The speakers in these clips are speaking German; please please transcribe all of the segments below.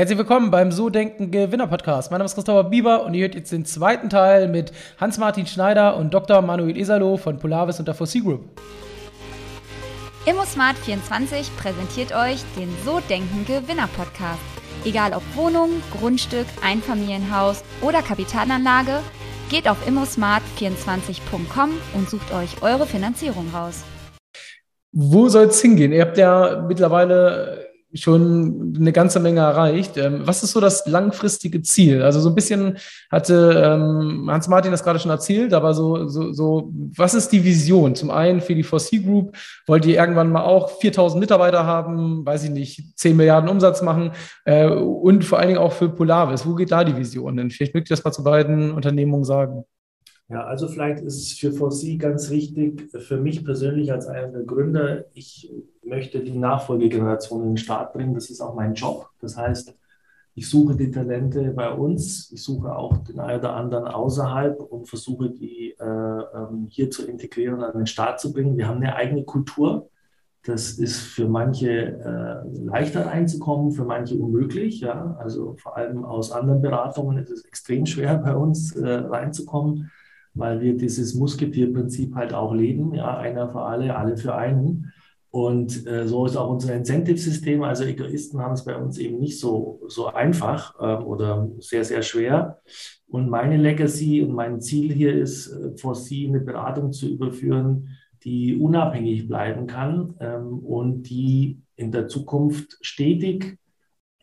Herzlich willkommen beim So Denken Gewinner Podcast. Mein Name ist Christopher Bieber und ihr hört jetzt den zweiten Teil mit Hans-Martin Schneider und Dr. Manuel Isalo von Polaris und der 4C Group. ImmoSmart24 präsentiert euch den So Denken Gewinner Podcast. Egal ob Wohnung, Grundstück, Einfamilienhaus oder Kapitalanlage, geht auf immosmart24.com und sucht euch eure Finanzierung raus. Wo soll es hingehen? Ihr habt ja mittlerweile schon eine ganze Menge erreicht. Ähm, was ist so das langfristige Ziel? Also so ein bisschen hatte ähm, Hans-Martin das gerade schon erzählt, aber so, so, so, was ist die Vision? Zum einen für die 4C Group, wollt ihr irgendwann mal auch 4000 Mitarbeiter haben, weiß ich nicht, 10 Milliarden Umsatz machen äh, und vor allen Dingen auch für Polaris. Wo geht da die Vision denn? Vielleicht mögt ihr das mal zu beiden Unternehmungen sagen. Ja, also vielleicht ist es für 4C ganz wichtig, für mich persönlich als einer der Gründer, ich möchte die Nachfolgegeneration in den Start bringen. Das ist auch mein Job. Das heißt, ich suche die Talente bei uns, ich suche auch den einen oder anderen außerhalb und versuche die äh, ähm, hier zu integrieren und an den Start zu bringen. Wir haben eine eigene Kultur. Das ist für manche äh, leichter reinzukommen, für manche unmöglich. Ja? Also vor allem aus anderen Beratungen ist es extrem schwer bei uns äh, reinzukommen weil wir dieses Musketierprinzip halt auch leben, ja, einer für alle, alle für einen. Und äh, so ist auch unser Incentive-System. Also Egoisten haben es bei uns eben nicht so, so einfach äh, oder sehr, sehr schwer. Und meine Legacy und mein Ziel hier ist, äh, Sie eine Beratung zu überführen, die unabhängig bleiben kann ähm, und die in der Zukunft stetig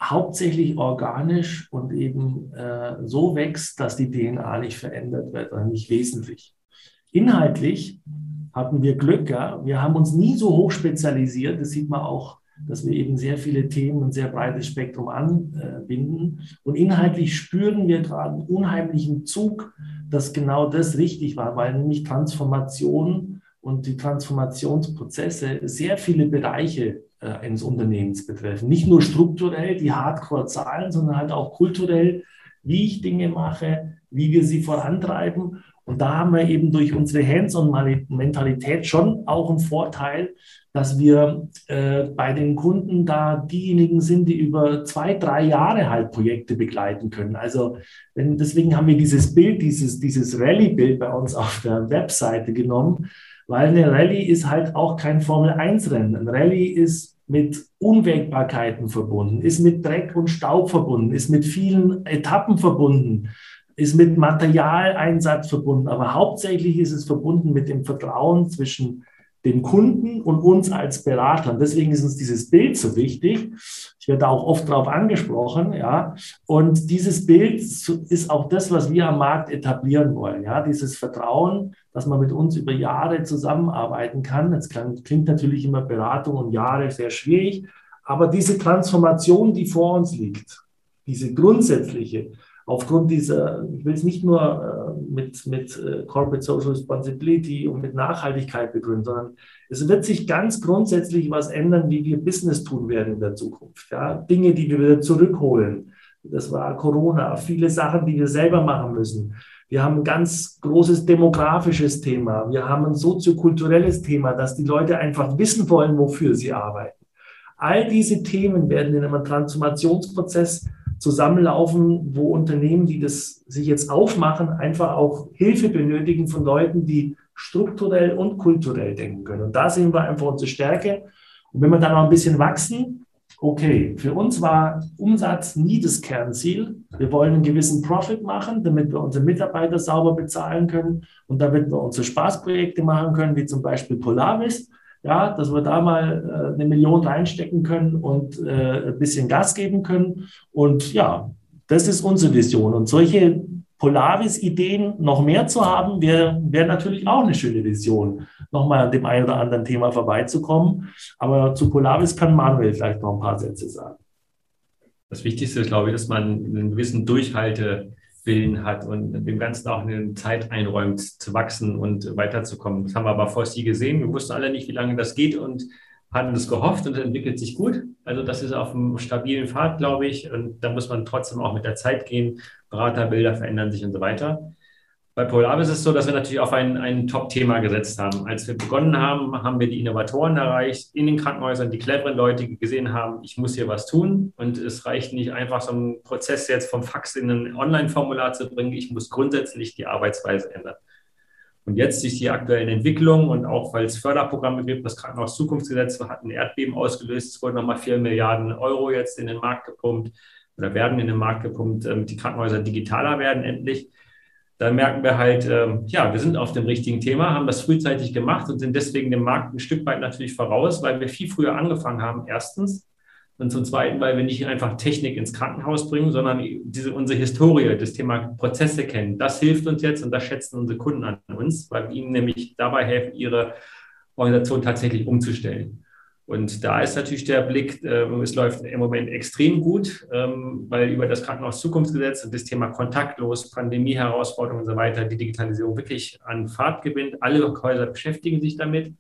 hauptsächlich organisch und eben äh, so wächst, dass die DNA nicht verändert wird, oder nicht wesentlich. Inhaltlich hatten wir Glück, ja. Wir haben uns nie so hoch spezialisiert. Das sieht man auch, dass wir eben sehr viele Themen und sehr breites Spektrum anbinden. Und inhaltlich spüren wir gerade einen unheimlichen Zug, dass genau das richtig war, weil nämlich Transformation und die Transformationsprozesse sehr viele Bereiche äh, eines Unternehmens betreffen. Nicht nur strukturell die Hardcore-Zahlen, sondern halt auch kulturell, wie ich Dinge mache, wie wir sie vorantreiben. Und da haben wir eben durch unsere Hands-on-Mentalität schon auch einen Vorteil, dass wir äh, bei den Kunden da diejenigen sind, die über zwei, drei Jahre halt Projekte begleiten können. Also wenn, deswegen haben wir dieses Bild, dieses, dieses Rallye-Bild bei uns auf der Webseite genommen, weil eine Rallye ist halt auch kein Formel-1-Rennen. Ein Rallye ist mit Unwägbarkeiten verbunden, ist mit Dreck und Staub verbunden, ist mit vielen Etappen verbunden, ist mit Materialeinsatz verbunden, aber hauptsächlich ist es verbunden mit dem Vertrauen zwischen dem Kunden und uns als Beratern. Deswegen ist uns dieses Bild so wichtig. Ich werde da auch oft darauf angesprochen, ja. Und dieses Bild ist auch das, was wir am Markt etablieren wollen, ja. Dieses Vertrauen, dass man mit uns über Jahre zusammenarbeiten kann. Das klingt natürlich immer Beratung und Jahre sehr schwierig, aber diese Transformation, die vor uns liegt, diese grundsätzliche, aufgrund dieser, ich will es nicht nur äh, mit, mit äh, Corporate Social Responsibility und mit Nachhaltigkeit begründen, sondern es wird sich ganz grundsätzlich was ändern, wie wir Business tun werden in der Zukunft. Ja? Dinge, die wir wieder zurückholen. Das war Corona, viele Sachen, die wir selber machen müssen. Wir haben ein ganz großes demografisches Thema. Wir haben ein soziokulturelles Thema, dass die Leute einfach wissen wollen, wofür sie arbeiten. All diese Themen werden in einem Transformationsprozess zusammenlaufen, wo Unternehmen, die das sich jetzt aufmachen, einfach auch Hilfe benötigen von Leuten, die strukturell und kulturell denken können. Und da sehen wir einfach unsere Stärke. Und wenn wir dann noch ein bisschen wachsen, okay, für uns war Umsatz nie das Kernziel. Wir wollen einen gewissen Profit machen, damit wir unsere Mitarbeiter sauber bezahlen können und damit wir unsere Spaßprojekte machen können, wie zum Beispiel Polaris ja, dass wir da mal äh, eine Million reinstecken können und äh, ein bisschen Gas geben können. Und ja, das ist unsere Vision. Und solche Polaris-Ideen noch mehr zu haben, wäre wär natürlich auch eine schöne Vision, nochmal an dem einen oder anderen Thema vorbeizukommen. Aber zu Polaris kann Manuel vielleicht noch ein paar Sätze sagen. Das Wichtigste ist, glaube ich, dass man einen gewissen Durchhalte Willen hat und dem Ganzen auch eine Zeit einräumt, zu wachsen und weiterzukommen. Das haben wir aber vor Sie gesehen. Wir wussten alle nicht, wie lange das geht und hatten das gehofft und es entwickelt sich gut. Also das ist auf einem stabilen Pfad, glaube ich. Und da muss man trotzdem auch mit der Zeit gehen. Beraterbilder verändern sich und so weiter. Bei Polaris ist es so, dass wir natürlich auf ein, ein Top-Thema gesetzt haben. Als wir begonnen haben, haben wir die Innovatoren erreicht in den Krankenhäusern, die cleveren Leute, die gesehen haben, ich muss hier was tun. Und es reicht nicht einfach so einen Prozess jetzt vom Fax in ein Online-Formular zu bringen. Ich muss grundsätzlich die Arbeitsweise ändern. Und jetzt durch die aktuellen Entwicklungen und auch weil es Förderprogramme gibt, das Krankenhaus Zukunftsgesetz hat ein Erdbeben ausgelöst, es wurden nochmal vier Milliarden Euro jetzt in den Markt gepumpt oder werden in den Markt gepumpt, damit die Krankenhäuser digitaler werden endlich da merken wir halt, ähm, ja, wir sind auf dem richtigen Thema, haben das frühzeitig gemacht und sind deswegen dem Markt ein Stück weit natürlich voraus, weil wir viel früher angefangen haben, erstens. Und zum Zweiten, weil wir nicht einfach Technik ins Krankenhaus bringen, sondern diese, unsere Historie, das Thema Prozesse kennen. Das hilft uns jetzt und das schätzen unsere Kunden an uns, weil wir ihnen nämlich dabei helfen, ihre Organisation tatsächlich umzustellen. Und da ist natürlich der Blick, äh, es läuft im Moment extrem gut, ähm, weil über das Krankenhaus-Zukunftsgesetz und das Thema kontaktlos, Pandemie-Herausforderungen und so weiter die Digitalisierung wirklich an Fahrt gewinnt. Alle Häuser beschäftigen sich damit.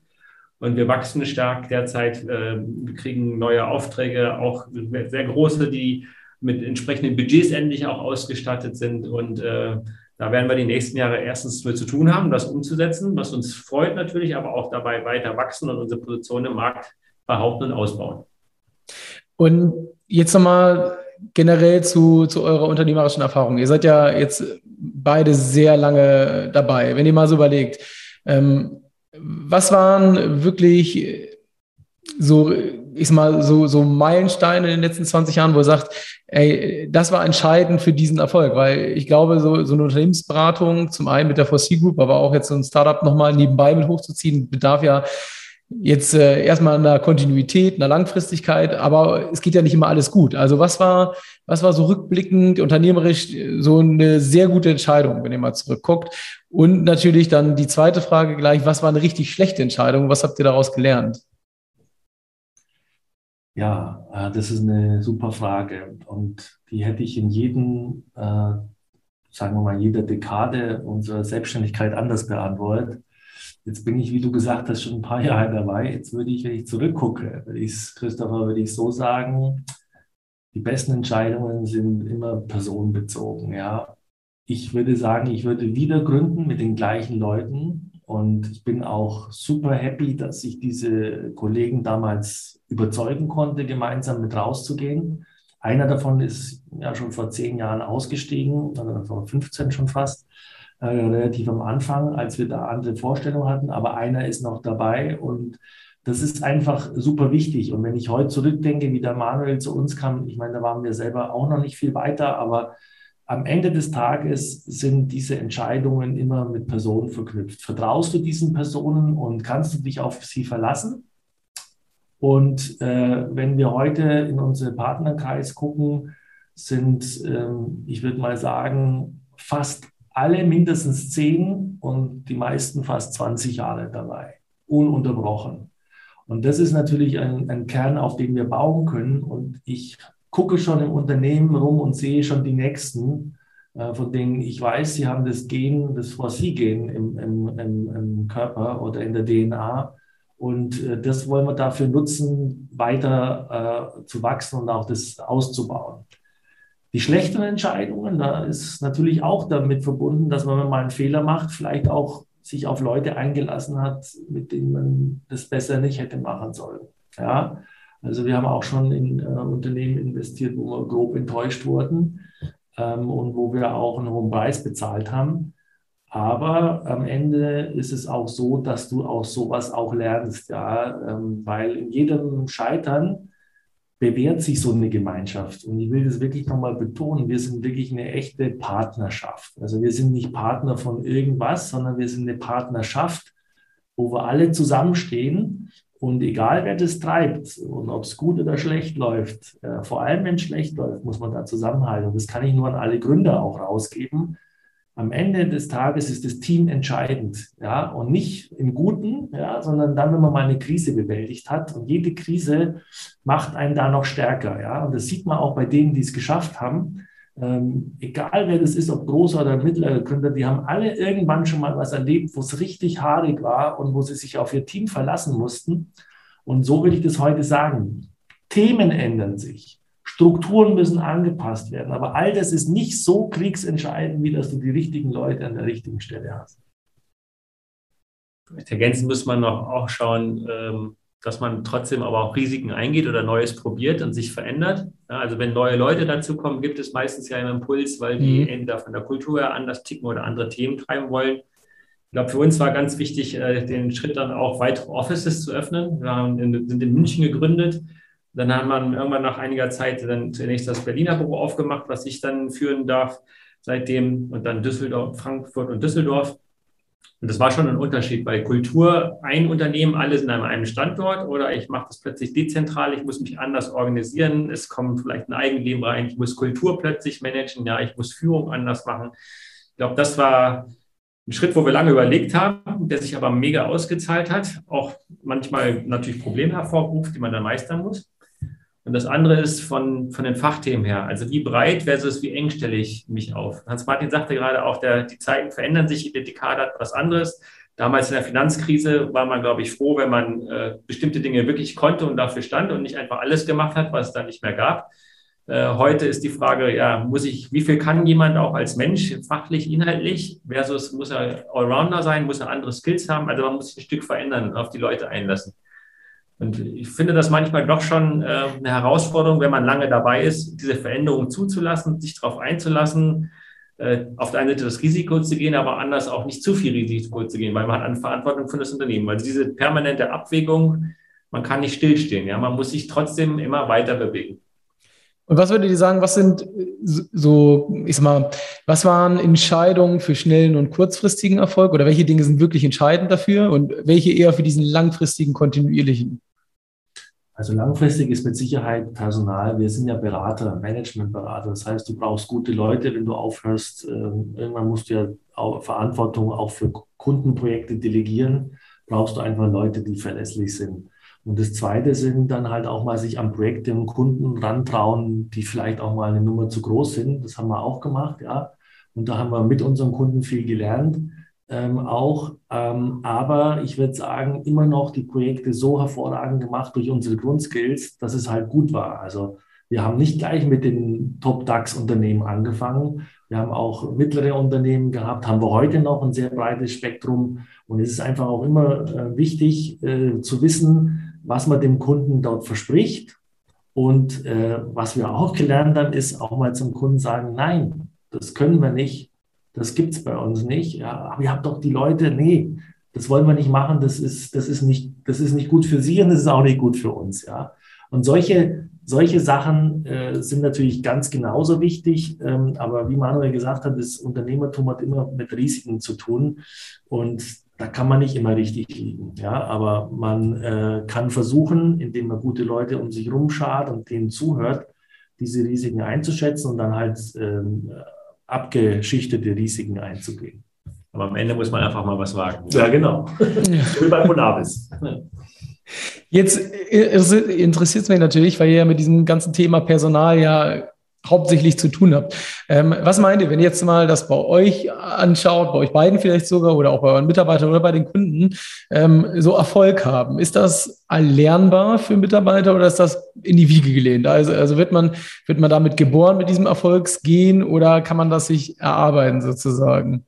Und wir wachsen stark derzeit. Äh, wir kriegen neue Aufträge, auch sehr große, die mit entsprechenden Budgets endlich auch ausgestattet sind. Und äh, da werden wir die nächsten Jahre erstens mit zu tun haben, das umzusetzen, was uns freut natürlich, aber auch dabei weiter wachsen und unsere Position im Markt behaupten und ausbauen. Und jetzt nochmal generell zu, zu eurer unternehmerischen Erfahrung. Ihr seid ja jetzt beide sehr lange dabei. Wenn ihr mal so überlegt, ähm, was waren wirklich so, ich sag mal, so, so Meilensteine in den letzten 20 Jahren, wo ihr sagt, ey, das war entscheidend für diesen Erfolg, weil ich glaube, so, so eine Unternehmensberatung, zum einen mit der 4C Group, aber auch jetzt so ein Startup nochmal nebenbei mit hochzuziehen, bedarf ja jetzt äh, erstmal einer Kontinuität, einer Langfristigkeit, aber es geht ja nicht immer alles gut. Also was war, was war so rückblickend, unternehmerisch so eine sehr gute Entscheidung, wenn ihr mal zurückguckt? Und natürlich dann die zweite Frage gleich, was war eine richtig schlechte Entscheidung? Was habt ihr daraus gelernt? Ja, äh, das ist eine super Frage und die hätte ich in jedem, äh, sagen wir mal, jeder Dekade unserer Selbstständigkeit anders beantwortet. Jetzt bin ich, wie du gesagt hast, schon ein paar Jahre dabei. Jetzt würde ich, wenn ich zurückgucke, würde ich, Christopher, würde ich so sagen, die besten Entscheidungen sind immer personenbezogen. Ja. Ich würde sagen, ich würde wieder gründen mit den gleichen Leuten. Und ich bin auch super happy, dass ich diese Kollegen damals überzeugen konnte, gemeinsam mit rauszugehen. Einer davon ist ja schon vor zehn Jahren ausgestiegen, oder vor 15 schon fast äh, relativ am Anfang, als wir da andere Vorstellungen hatten, aber einer ist noch dabei und das ist einfach super wichtig. Und wenn ich heute zurückdenke, wie der Manuel zu uns kam, ich meine, da waren wir selber auch noch nicht viel weiter, aber am Ende des Tages sind diese Entscheidungen immer mit Personen verknüpft. Vertraust du diesen Personen und kannst du dich auf sie verlassen? Und äh, wenn wir heute in unseren Partnerkreis gucken, sind, ähm, ich würde mal sagen, fast alle mindestens zehn und die meisten fast 20 Jahre dabei, ununterbrochen. Und das ist natürlich ein, ein Kern, auf dem wir bauen können. Und ich gucke schon im Unternehmen rum und sehe schon die nächsten, äh, von denen ich weiß, sie haben das Gen, das Vor-Sie-Gen im, im, im, im, Körper oder in der DNA. Und äh, das wollen wir dafür nutzen, weiter äh, zu wachsen und auch das auszubauen. Die schlechten Entscheidungen, da ist natürlich auch damit verbunden, dass man, wenn man mal einen Fehler macht, vielleicht auch sich auf Leute eingelassen hat, mit denen man das besser nicht hätte machen sollen. Ja, also wir haben auch schon in äh, Unternehmen investiert, wo wir grob enttäuscht wurden ähm, und wo wir auch einen hohen Preis bezahlt haben. Aber am Ende ist es auch so, dass du auch sowas auch lernst, ja, ähm, weil in jedem Scheitern bewährt sich so eine Gemeinschaft. Und ich will das wirklich nochmal betonen, wir sind wirklich eine echte Partnerschaft. Also wir sind nicht Partner von irgendwas, sondern wir sind eine Partnerschaft, wo wir alle zusammenstehen. Und egal wer das treibt und ob es gut oder schlecht läuft, äh, vor allem wenn es schlecht läuft, muss man da zusammenhalten. Und das kann ich nur an alle Gründer auch rausgeben am Ende des Tages ist das Team entscheidend, ja, und nicht im Guten, ja, sondern dann, wenn man mal eine Krise bewältigt hat. Und jede Krise macht einen da noch stärker, ja. Und das sieht man auch bei denen, die es geschafft haben. Ähm, egal wer das ist, ob großer oder mittlerer Gründer, die haben alle irgendwann schon mal was erlebt, wo es richtig haarig war und wo sie sich auf ihr Team verlassen mussten. Und so würde ich das heute sagen. Themen ändern sich. Strukturen müssen angepasst werden. Aber all das ist nicht so kriegsentscheidend, wie dass du die richtigen Leute an der richtigen Stelle hast. Ergänzen muss man noch auch schauen, ähm, dass man trotzdem aber auch Risiken eingeht oder Neues probiert und sich verändert. also wenn neue Leute dazukommen, gibt es meistens ja einen Impuls, weil die mhm. entweder von der Kultur her anders ticken oder andere Themen treiben wollen. Ich glaube, für uns war ganz wichtig, äh, den Schritt dann auch weitere Offices zu öffnen. Wir sind in München gegründet. Dann haben wir irgendwann nach einiger Zeit dann zunächst das Berliner Büro aufgemacht, was ich dann führen darf seitdem und dann Düsseldorf, Frankfurt und Düsseldorf. Und das war schon ein Unterschied bei Kultur, ein Unternehmen, alles in einem Standort oder ich mache das plötzlich dezentral, ich muss mich anders organisieren, es kommt vielleicht ein Eigenleben rein, ich muss Kultur plötzlich managen, ja, ich muss Führung anders machen. Ich glaube, das war ein Schritt, wo wir lange überlegt haben, der sich aber mega ausgezahlt hat, auch manchmal natürlich Probleme hervorruft, die man dann meistern muss. Und das andere ist von, von den Fachthemen her. Also wie breit versus wie eng stelle ich mich auf? Hans-Martin sagte gerade auch, der, die Zeiten verändern sich, jede Dekade hat was anderes. Damals in der Finanzkrise war man, glaube ich, froh, wenn man äh, bestimmte Dinge wirklich konnte und dafür stand und nicht einfach alles gemacht hat, was es dann nicht mehr gab. Äh, heute ist die Frage, ja, muss ich, wie viel kann jemand auch als Mensch, fachlich, inhaltlich, versus muss er Allrounder sein, muss er andere Skills haben? Also man muss sich ein Stück verändern und auf die Leute einlassen. Und ich finde das manchmal doch schon äh, eine Herausforderung, wenn man lange dabei ist, diese Veränderung zuzulassen, sich darauf einzulassen, äh, auf der einen Seite das Risiko zu gehen, aber anders auch nicht zu viel Risiko zu gehen, weil man hat eine Verantwortung für das Unternehmen. Also diese permanente Abwägung, man kann nicht stillstehen, ja, man muss sich trotzdem immer weiter bewegen. Und was würdet ihr sagen, was sind so, ich sag mal, was waren Entscheidungen für schnellen und kurzfristigen Erfolg oder welche Dinge sind wirklich entscheidend dafür und welche eher für diesen langfristigen, kontinuierlichen? Also langfristig ist mit Sicherheit Personal. Wir sind ja Berater, Managementberater. Das heißt, du brauchst gute Leute, wenn du aufhörst. Ähm, irgendwann musst du ja auch Verantwortung auch für Kundenprojekte delegieren. Brauchst du einfach Leute, die verlässlich sind. Und das Zweite sind dann halt auch mal sich an Projekte und Kunden rantrauen, die vielleicht auch mal eine Nummer zu groß sind. Das haben wir auch gemacht, ja. Und da haben wir mit unseren Kunden viel gelernt ähm, auch. Ähm, aber ich würde sagen, immer noch die Projekte so hervorragend gemacht durch unsere Grundskills, dass es halt gut war. Also wir haben nicht gleich mit den Top-DAX-Unternehmen angefangen. Wir haben auch mittlere Unternehmen gehabt, haben wir heute noch ein sehr breites Spektrum. Und es ist einfach auch immer äh, wichtig äh, zu wissen, was man dem Kunden dort verspricht. Und äh, was wir auch gelernt haben, ist auch mal zum Kunden sagen, nein, das können wir nicht. Das gibt es bei uns nicht. Ja, aber ihr habt doch die Leute, nee, das wollen wir nicht machen, das ist, das ist, nicht, das ist nicht gut für Sie und das ist auch nicht gut für uns. Ja. Und solche, solche Sachen äh, sind natürlich ganz genauso wichtig. Ähm, aber wie Manuel gesagt hat, das Unternehmertum hat immer mit Risiken zu tun. Und da kann man nicht immer richtig liegen. Ja, aber man äh, kann versuchen, indem man gute Leute um sich rumschart und denen zuhört, diese Risiken einzuschätzen und dann halt ähm, abgeschichtete Risiken einzugehen. Aber am Ende muss man einfach mal was wagen. Ja, genau. Wie bei Polaris. Jetzt interessiert es mich natürlich, weil ihr ja mit diesem ganzen Thema Personal ja hauptsächlich zu tun habt. Ähm, was meint ihr, wenn ihr jetzt mal das bei euch anschaut, bei euch beiden vielleicht sogar oder auch bei euren Mitarbeitern oder bei den Kunden, ähm, so Erfolg haben? Ist das erlernbar für Mitarbeiter oder ist das in die Wiege gelehnt? Also, also wird, man, wird man damit geboren mit diesem Erfolgsgehen oder kann man das sich erarbeiten sozusagen?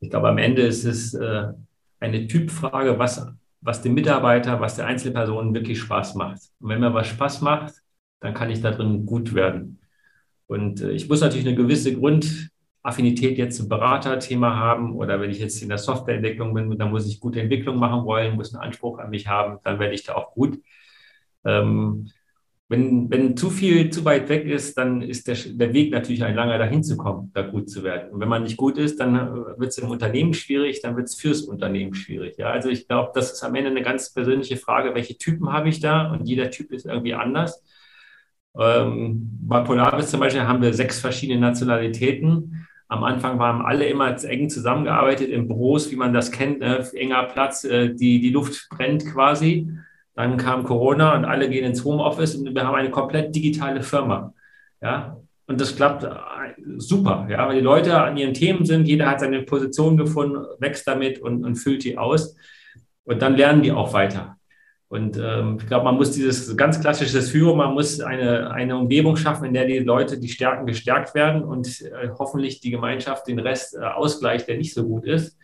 Ich glaube, am Ende ist es äh, eine Typfrage, was, was dem Mitarbeiter, was der Einzelperson wirklich Spaß macht. Und wenn mir was Spaß macht, dann kann ich da drin gut werden. Und äh, ich muss natürlich eine gewisse Grundaffinität jetzt zum Beraterthema haben oder wenn ich jetzt in der Softwareentwicklung bin, dann muss ich gute Entwicklung machen wollen, muss einen Anspruch an mich haben, dann werde ich da auch gut. Ähm, wenn, wenn zu viel zu weit weg ist, dann ist der, der Weg natürlich ein langer, dahin zu kommen, da gut zu werden. Und wenn man nicht gut ist, dann äh, wird es im Unternehmen schwierig, dann wird es fürs Unternehmen schwierig. Ja, also ich glaube, das ist am Ende eine ganz persönliche Frage, welche Typen habe ich da? Und jeder Typ ist irgendwie anders. Ähm, bei Polaris zum Beispiel haben wir sechs verschiedene Nationalitäten. Am Anfang waren alle immer eng zusammengearbeitet in Büros, wie man das kennt, ne? enger Platz, äh, die, die Luft brennt quasi. Dann kam Corona und alle gehen ins Homeoffice und wir haben eine komplett digitale Firma. Ja, und das klappt äh, super, ja, weil die Leute an ihren Themen sind, jeder hat seine Position gefunden, wächst damit und, und füllt die aus. Und dann lernen die auch weiter. Und ähm, ich glaube, man muss dieses ganz klassische Führung, man muss eine, eine Umgebung schaffen, in der die Leute, die Stärken gestärkt werden und äh, hoffentlich die Gemeinschaft den Rest äh, ausgleicht, der nicht so gut ist.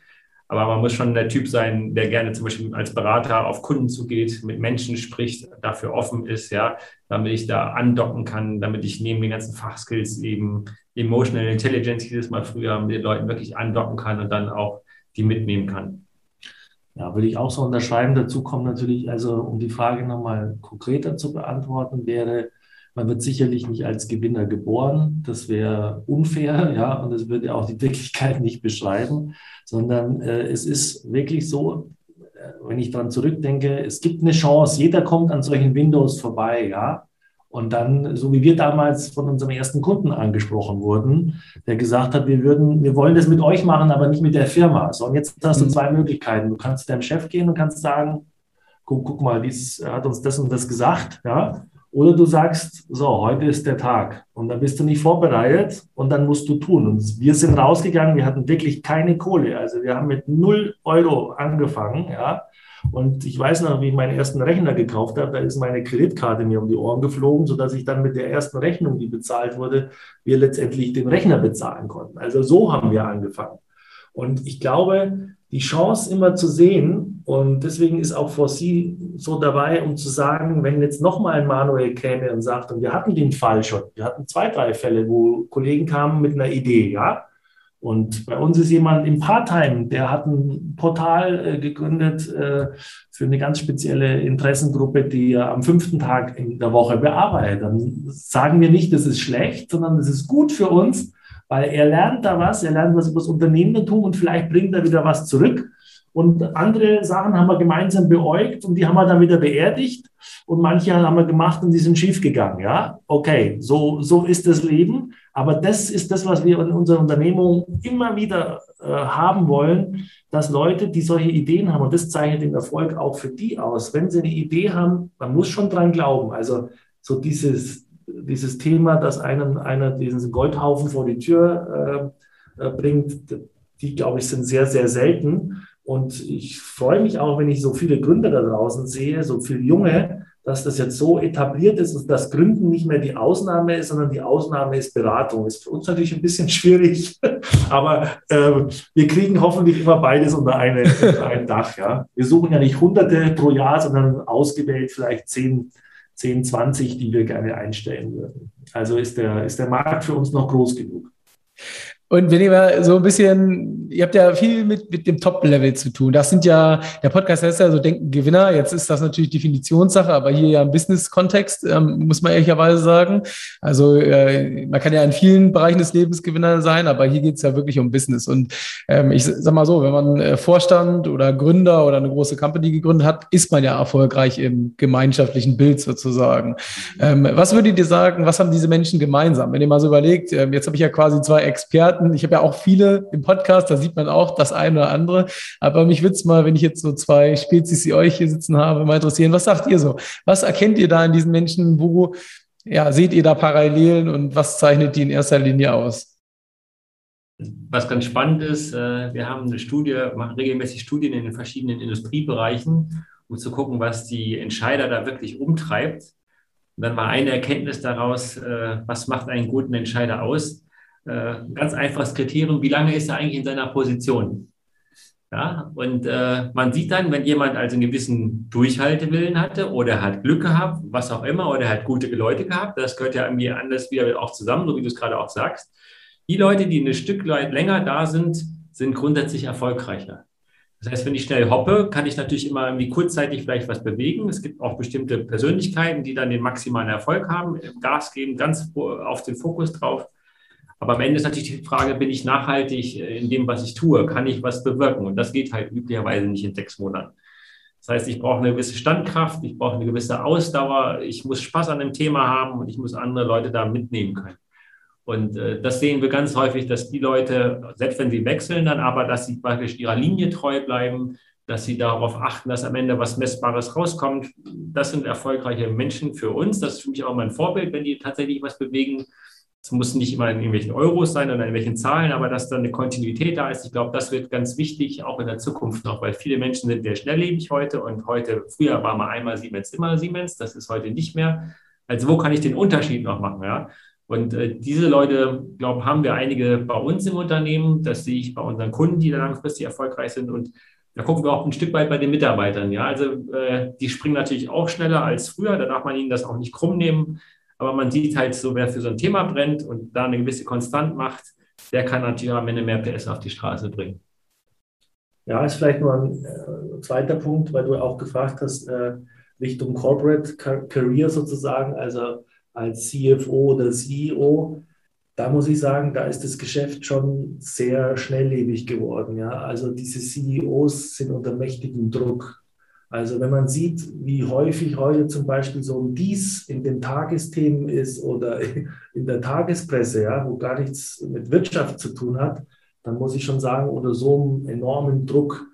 Aber man muss schon der Typ sein, der gerne zum Beispiel als Berater auf Kunden zugeht, mit Menschen spricht, dafür offen ist, ja, damit ich da andocken kann, damit ich neben den ganzen Fachskills eben Emotional Intelligence, hieß mal früher, mit den Leuten wirklich andocken kann und dann auch die mitnehmen kann. Ja, würde ich auch so unterschreiben. Dazu kommt natürlich, also um die Frage nochmal konkreter zu beantworten, wäre, man wird sicherlich nicht als Gewinner geboren. Das wäre unfair, ja, und das würde auch die Wirklichkeit nicht beschreiben, sondern äh, es ist wirklich so, äh, wenn ich daran zurückdenke, es gibt eine Chance, jeder kommt an solchen Windows vorbei, ja. Und dann, so wie wir damals von unserem ersten Kunden angesprochen wurden, der gesagt hat, wir würden, wir wollen das mit euch machen, aber nicht mit der Firma. So, und jetzt hast du mhm. zwei Möglichkeiten. Du kannst zu deinem Chef gehen und kannst sagen, guck, guck mal, dies hat uns das und das gesagt, ja. Oder du sagst, so, heute ist der Tag und dann bist du nicht vorbereitet und dann musst du tun. Und wir sind rausgegangen, wir hatten wirklich keine Kohle. Also wir haben mit null Euro angefangen, ja. Und ich weiß noch, wie ich meinen ersten Rechner gekauft habe, da ist meine Kreditkarte mir um die Ohren geflogen, sodass ich dann mit der ersten Rechnung, die bezahlt wurde, wir letztendlich den Rechner bezahlen konnten. Also so haben wir angefangen. Und ich glaube, die Chance immer zu sehen, und deswegen ist auch For Sie so dabei, um zu sagen, wenn jetzt nochmal ein Manuel käme und sagt, und wir hatten den Fall schon, wir hatten zwei, drei Fälle, wo Kollegen kamen mit einer Idee, ja, und bei uns ist jemand im Part-Time, der hat ein Portal äh, gegründet äh, für eine ganz spezielle Interessengruppe, die er am fünften Tag in der Woche bearbeitet. Dann sagen wir nicht, das ist schlecht, sondern das ist gut für uns, weil er lernt da was, er lernt was über das Unternehmertum und vielleicht bringt er wieder was zurück. Und andere Sachen haben wir gemeinsam beäugt und die haben wir dann wieder beerdigt. Und manche haben wir gemacht und die sind schief gegangen. Ja, okay, so, so ist das Leben. Aber das ist das, was wir in unserer Unternehmung immer wieder äh, haben wollen, dass Leute, die solche Ideen haben, und das zeichnet den Erfolg auch für die aus, wenn sie eine Idee haben, man muss schon dran glauben. Also so dieses, dieses Thema, dass einem einer diesen Goldhaufen vor die Tür äh, äh bringt, die, glaube ich, sind sehr, sehr selten. Und ich freue mich auch, wenn ich so viele Gründer da draußen sehe, so viele Junge, dass das jetzt so etabliert ist und dass Gründen nicht mehr die Ausnahme ist, sondern die Ausnahme ist Beratung. Ist für uns natürlich ein bisschen schwierig, aber äh, wir kriegen hoffentlich immer beides unter, eine, unter ein Dach. Ja? Wir suchen ja nicht Hunderte pro Jahr, sondern ausgewählt vielleicht zehn, 10, 20, die wir gerne einstellen würden. Also ist der, ist der Markt für uns noch groß genug. Und wenn ihr mal so ein bisschen, ihr habt ja viel mit, mit dem Top-Level zu tun. Das sind ja, der Podcast heißt ja so Denken Gewinner. Jetzt ist das natürlich Definitionssache, aber hier ja im Business-Kontext, ähm, muss man ehrlicherweise sagen. Also äh, man kann ja in vielen Bereichen des Lebens Gewinner sein, aber hier geht es ja wirklich um Business. Und ähm, ich sag mal so, wenn man äh, Vorstand oder Gründer oder eine große Company gegründet hat, ist man ja erfolgreich im gemeinschaftlichen Bild sozusagen. Ähm, was würdet ihr sagen, was haben diese Menschen gemeinsam? Wenn ihr mal so überlegt, äh, jetzt habe ich ja quasi zwei Experten, Experten. Ich habe ja auch viele im Podcast, da sieht man auch das eine oder andere. Aber mich würde es mal, wenn ich jetzt so zwei Spezies, die euch hier sitzen habe, mal interessieren. Was sagt ihr so? Was erkennt ihr da in diesen Menschen? Wo ja, seht ihr da Parallelen und was zeichnet die in erster Linie aus? Was ganz spannend ist, äh, wir haben eine Studie, machen regelmäßig Studien in den verschiedenen Industriebereichen, um zu gucken, was die Entscheider da wirklich umtreibt. Und dann mal eine Erkenntnis daraus, äh, was macht einen guten Entscheider aus? Äh, ganz einfaches Kriterium, wie lange ist er eigentlich in seiner Position? Ja, und äh, man sieht dann, wenn jemand also einen gewissen Durchhaltewillen hatte oder hat Glück gehabt, was auch immer, oder hat gute Leute gehabt, das gehört ja irgendwie anders wieder auch zusammen, so wie du es gerade auch sagst. Die Leute, die ein Stück länger da sind, sind grundsätzlich erfolgreicher. Das heißt, wenn ich schnell hoppe, kann ich natürlich immer irgendwie kurzzeitig vielleicht was bewegen. Es gibt auch bestimmte Persönlichkeiten, die dann den maximalen Erfolg haben, Gas geben, ganz auf den Fokus drauf. Aber am Ende ist natürlich die Frage, bin ich nachhaltig in dem, was ich tue? Kann ich was bewirken? Und das geht halt üblicherweise nicht in sechs Monaten. Das heißt, ich brauche eine gewisse Standkraft, ich brauche eine gewisse Ausdauer, ich muss Spaß an dem Thema haben und ich muss andere Leute da mitnehmen können. Und äh, das sehen wir ganz häufig, dass die Leute, selbst wenn sie wechseln, dann aber, dass sie praktisch ihrer Linie treu bleiben, dass sie darauf achten, dass am Ende was Messbares rauskommt. Das sind erfolgreiche Menschen für uns. Das ist für mich auch mein Vorbild, wenn die tatsächlich was bewegen Es muss nicht immer in irgendwelchen Euros sein oder in irgendwelchen Zahlen, aber dass da eine Kontinuität da ist. Ich glaube, das wird ganz wichtig, auch in der Zukunft noch, weil viele Menschen sind sehr schnelllebig heute und heute, früher war mal einmal Siemens, immer Siemens, das ist heute nicht mehr. Also wo kann ich den Unterschied noch machen? Ja? Und äh, diese Leute, glaube haben wir einige bei uns im Unternehmen. Das sehe ich bei unseren Kunden, die da langfristig erfolgreich sind. Und da gucken wir auch ein Stück weit bei den Mitarbeitern. Ja, also äh, die springen natürlich auch schneller als früher. Da darf man ihnen das auch nicht krumm nehmen. Aber man sieht halt so, wer für so ein Thema brennt und da eine gewisse Konstant macht, der kann natürlich am Ende mehr PS auf die Straße bringen. Ja, ist vielleicht nur ein äh, zweiter Punkt, weil du auch gefragt hast, äh, Richtung Corporate Career sozusagen, also als CFO oder CEO. Da muss ich sagen, da ist das Geschäft schon sehr schnelllebig geworden. Ja? Also diese CEOs sind unter mächtigem Druck. Also wenn man sieht, wie häufig heute zum Beispiel so ein Dies in den Tagesthemen ist oder in der Tagespresse, ja, wo gar nichts mit Wirtschaft zu tun hat, dann muss ich schon sagen, unter so einem enormen Druck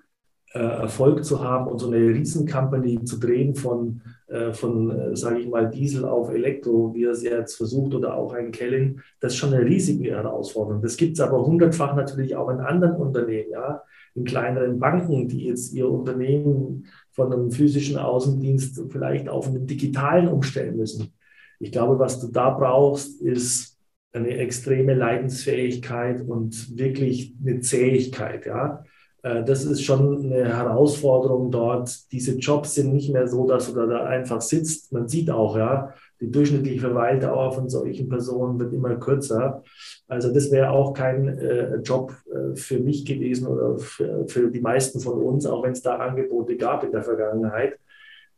äh, Erfolg zu haben und so eine Riesencompany zu drehen von, äh, von äh, sage ich mal, Diesel auf Elektro, wie er es jetzt versucht, oder auch ein Kellen, das ist schon eine riesige Herausforderung. Das gibt es aber hundertfach natürlich auch in anderen Unternehmen, ja, in kleineren Banken, die jetzt ihr Unternehmen von einem physischen Außendienst vielleicht auf einen digitalen umstellen müssen. Ich glaube, was du da brauchst, ist eine extreme Leidensfähigkeit und wirklich eine Zähigkeit. Ja? Äh, das ist schon eine Herausforderung dort. Diese Jobs sind nicht mehr so, dass du da einfach sitzt. Man sieht auch, ja, die durchschnittliche Verweildauer von solchen Personen wird immer kürzer. Also das wäre auch kein äh, Job äh, für mich gewesen oder für, die meisten von uns, auch wenn es da Angebote gab in der Vergangenheit.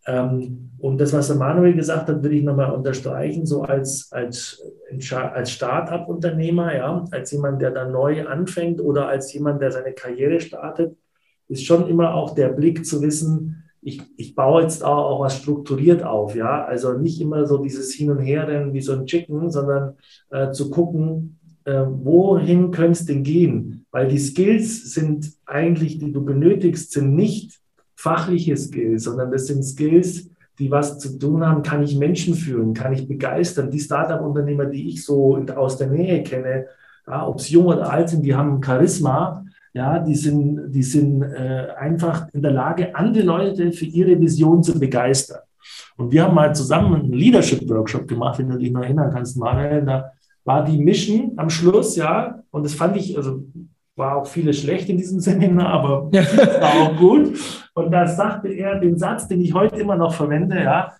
Ähm, und das, was der Manuel gesagt hat, würde ich nochmal unterstreichen, so als, als, als Start-up-Unternehmer, ja, als jemand, der da neu anfängt oder als jemand, der seine Karriere startet, ist schon immer auch der Blick zu wissen, ich, ich baue jetzt auch, auch was strukturiert auf, ja, also nicht immer so dieses Hin- und Herrennen wie so ein Chicken, sondern äh, zu gucken, äh, wohin könnte es denn gehen? Weil die Skills sind eigentlich, die du benötigst, sind nicht fachliche Skills, sondern das sind Skills, die was zu tun haben, kann ich Menschen führen, kann ich begeistern. Die Startup-Unternehmer, die ich so aus der Nähe kenne, ja, ob es jung oder alt sind, die haben Charisma, ja, die sind, die sind äh, einfach in der Lage, andere Leute für ihre Vision zu begeistern. Und wir haben mal zusammen einen Leadership-Workshop gemacht, wenn du dich noch erinnern kannst, Manuel. Da war die Mission am Schluss, ja, und das fand ich, also war auch vieles schlecht in diesem Seminar, aber war auch gut. Und da sagte er den Satz, den ich heute immer noch verwende, ja,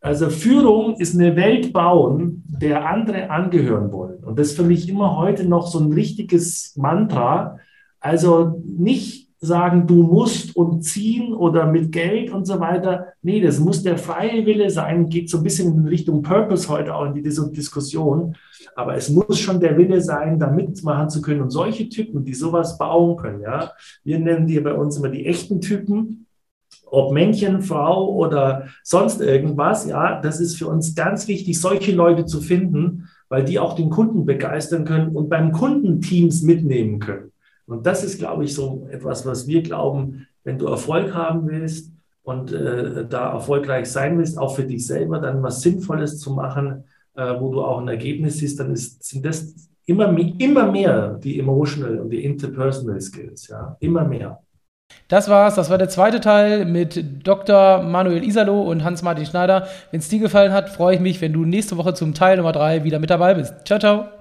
also Führung ist eine Welt bauen, der andere angehören wollen. Und das ist für mich immer heute noch so ein richtiges Mantra. Also nicht sagen, du musst und ziehen oder mit Geld und so weiter. Nee, das muss der freie Wille sein, geht so ein bisschen in Richtung Purpose heute auch in die Diskussion. Aber es muss schon der Wille sein, da mitmachen zu können. Und solche Typen, die sowas bauen können, ja, wir nennen die bei uns immer die echten Typen, ob Männchen, Frau oder sonst irgendwas, ja, das ist für uns ganz wichtig, solche Leute zu finden, weil die auch den Kunden begeistern können und beim Kunden Teams mitnehmen können. Und das ist, glaube ich, so etwas, was wir glauben, wenn du Erfolg haben willst und äh, da erfolgreich sein willst, auch für dich selber, dann was Sinnvolles zu machen, äh, wo du auch ein Ergebnis siehst, dann ist, sind das immer, immer mehr die emotional und die interpersonal Skills, ja, immer mehr. Das war's. Das war der zweite Teil mit Dr. Manuel Isalo und Hans-Martin Schneider. Wenn es dir gefallen hat, freue ich mich, wenn du nächste Woche zum Teil Nummer drei wieder mit dabei bist. Ciao, ciao.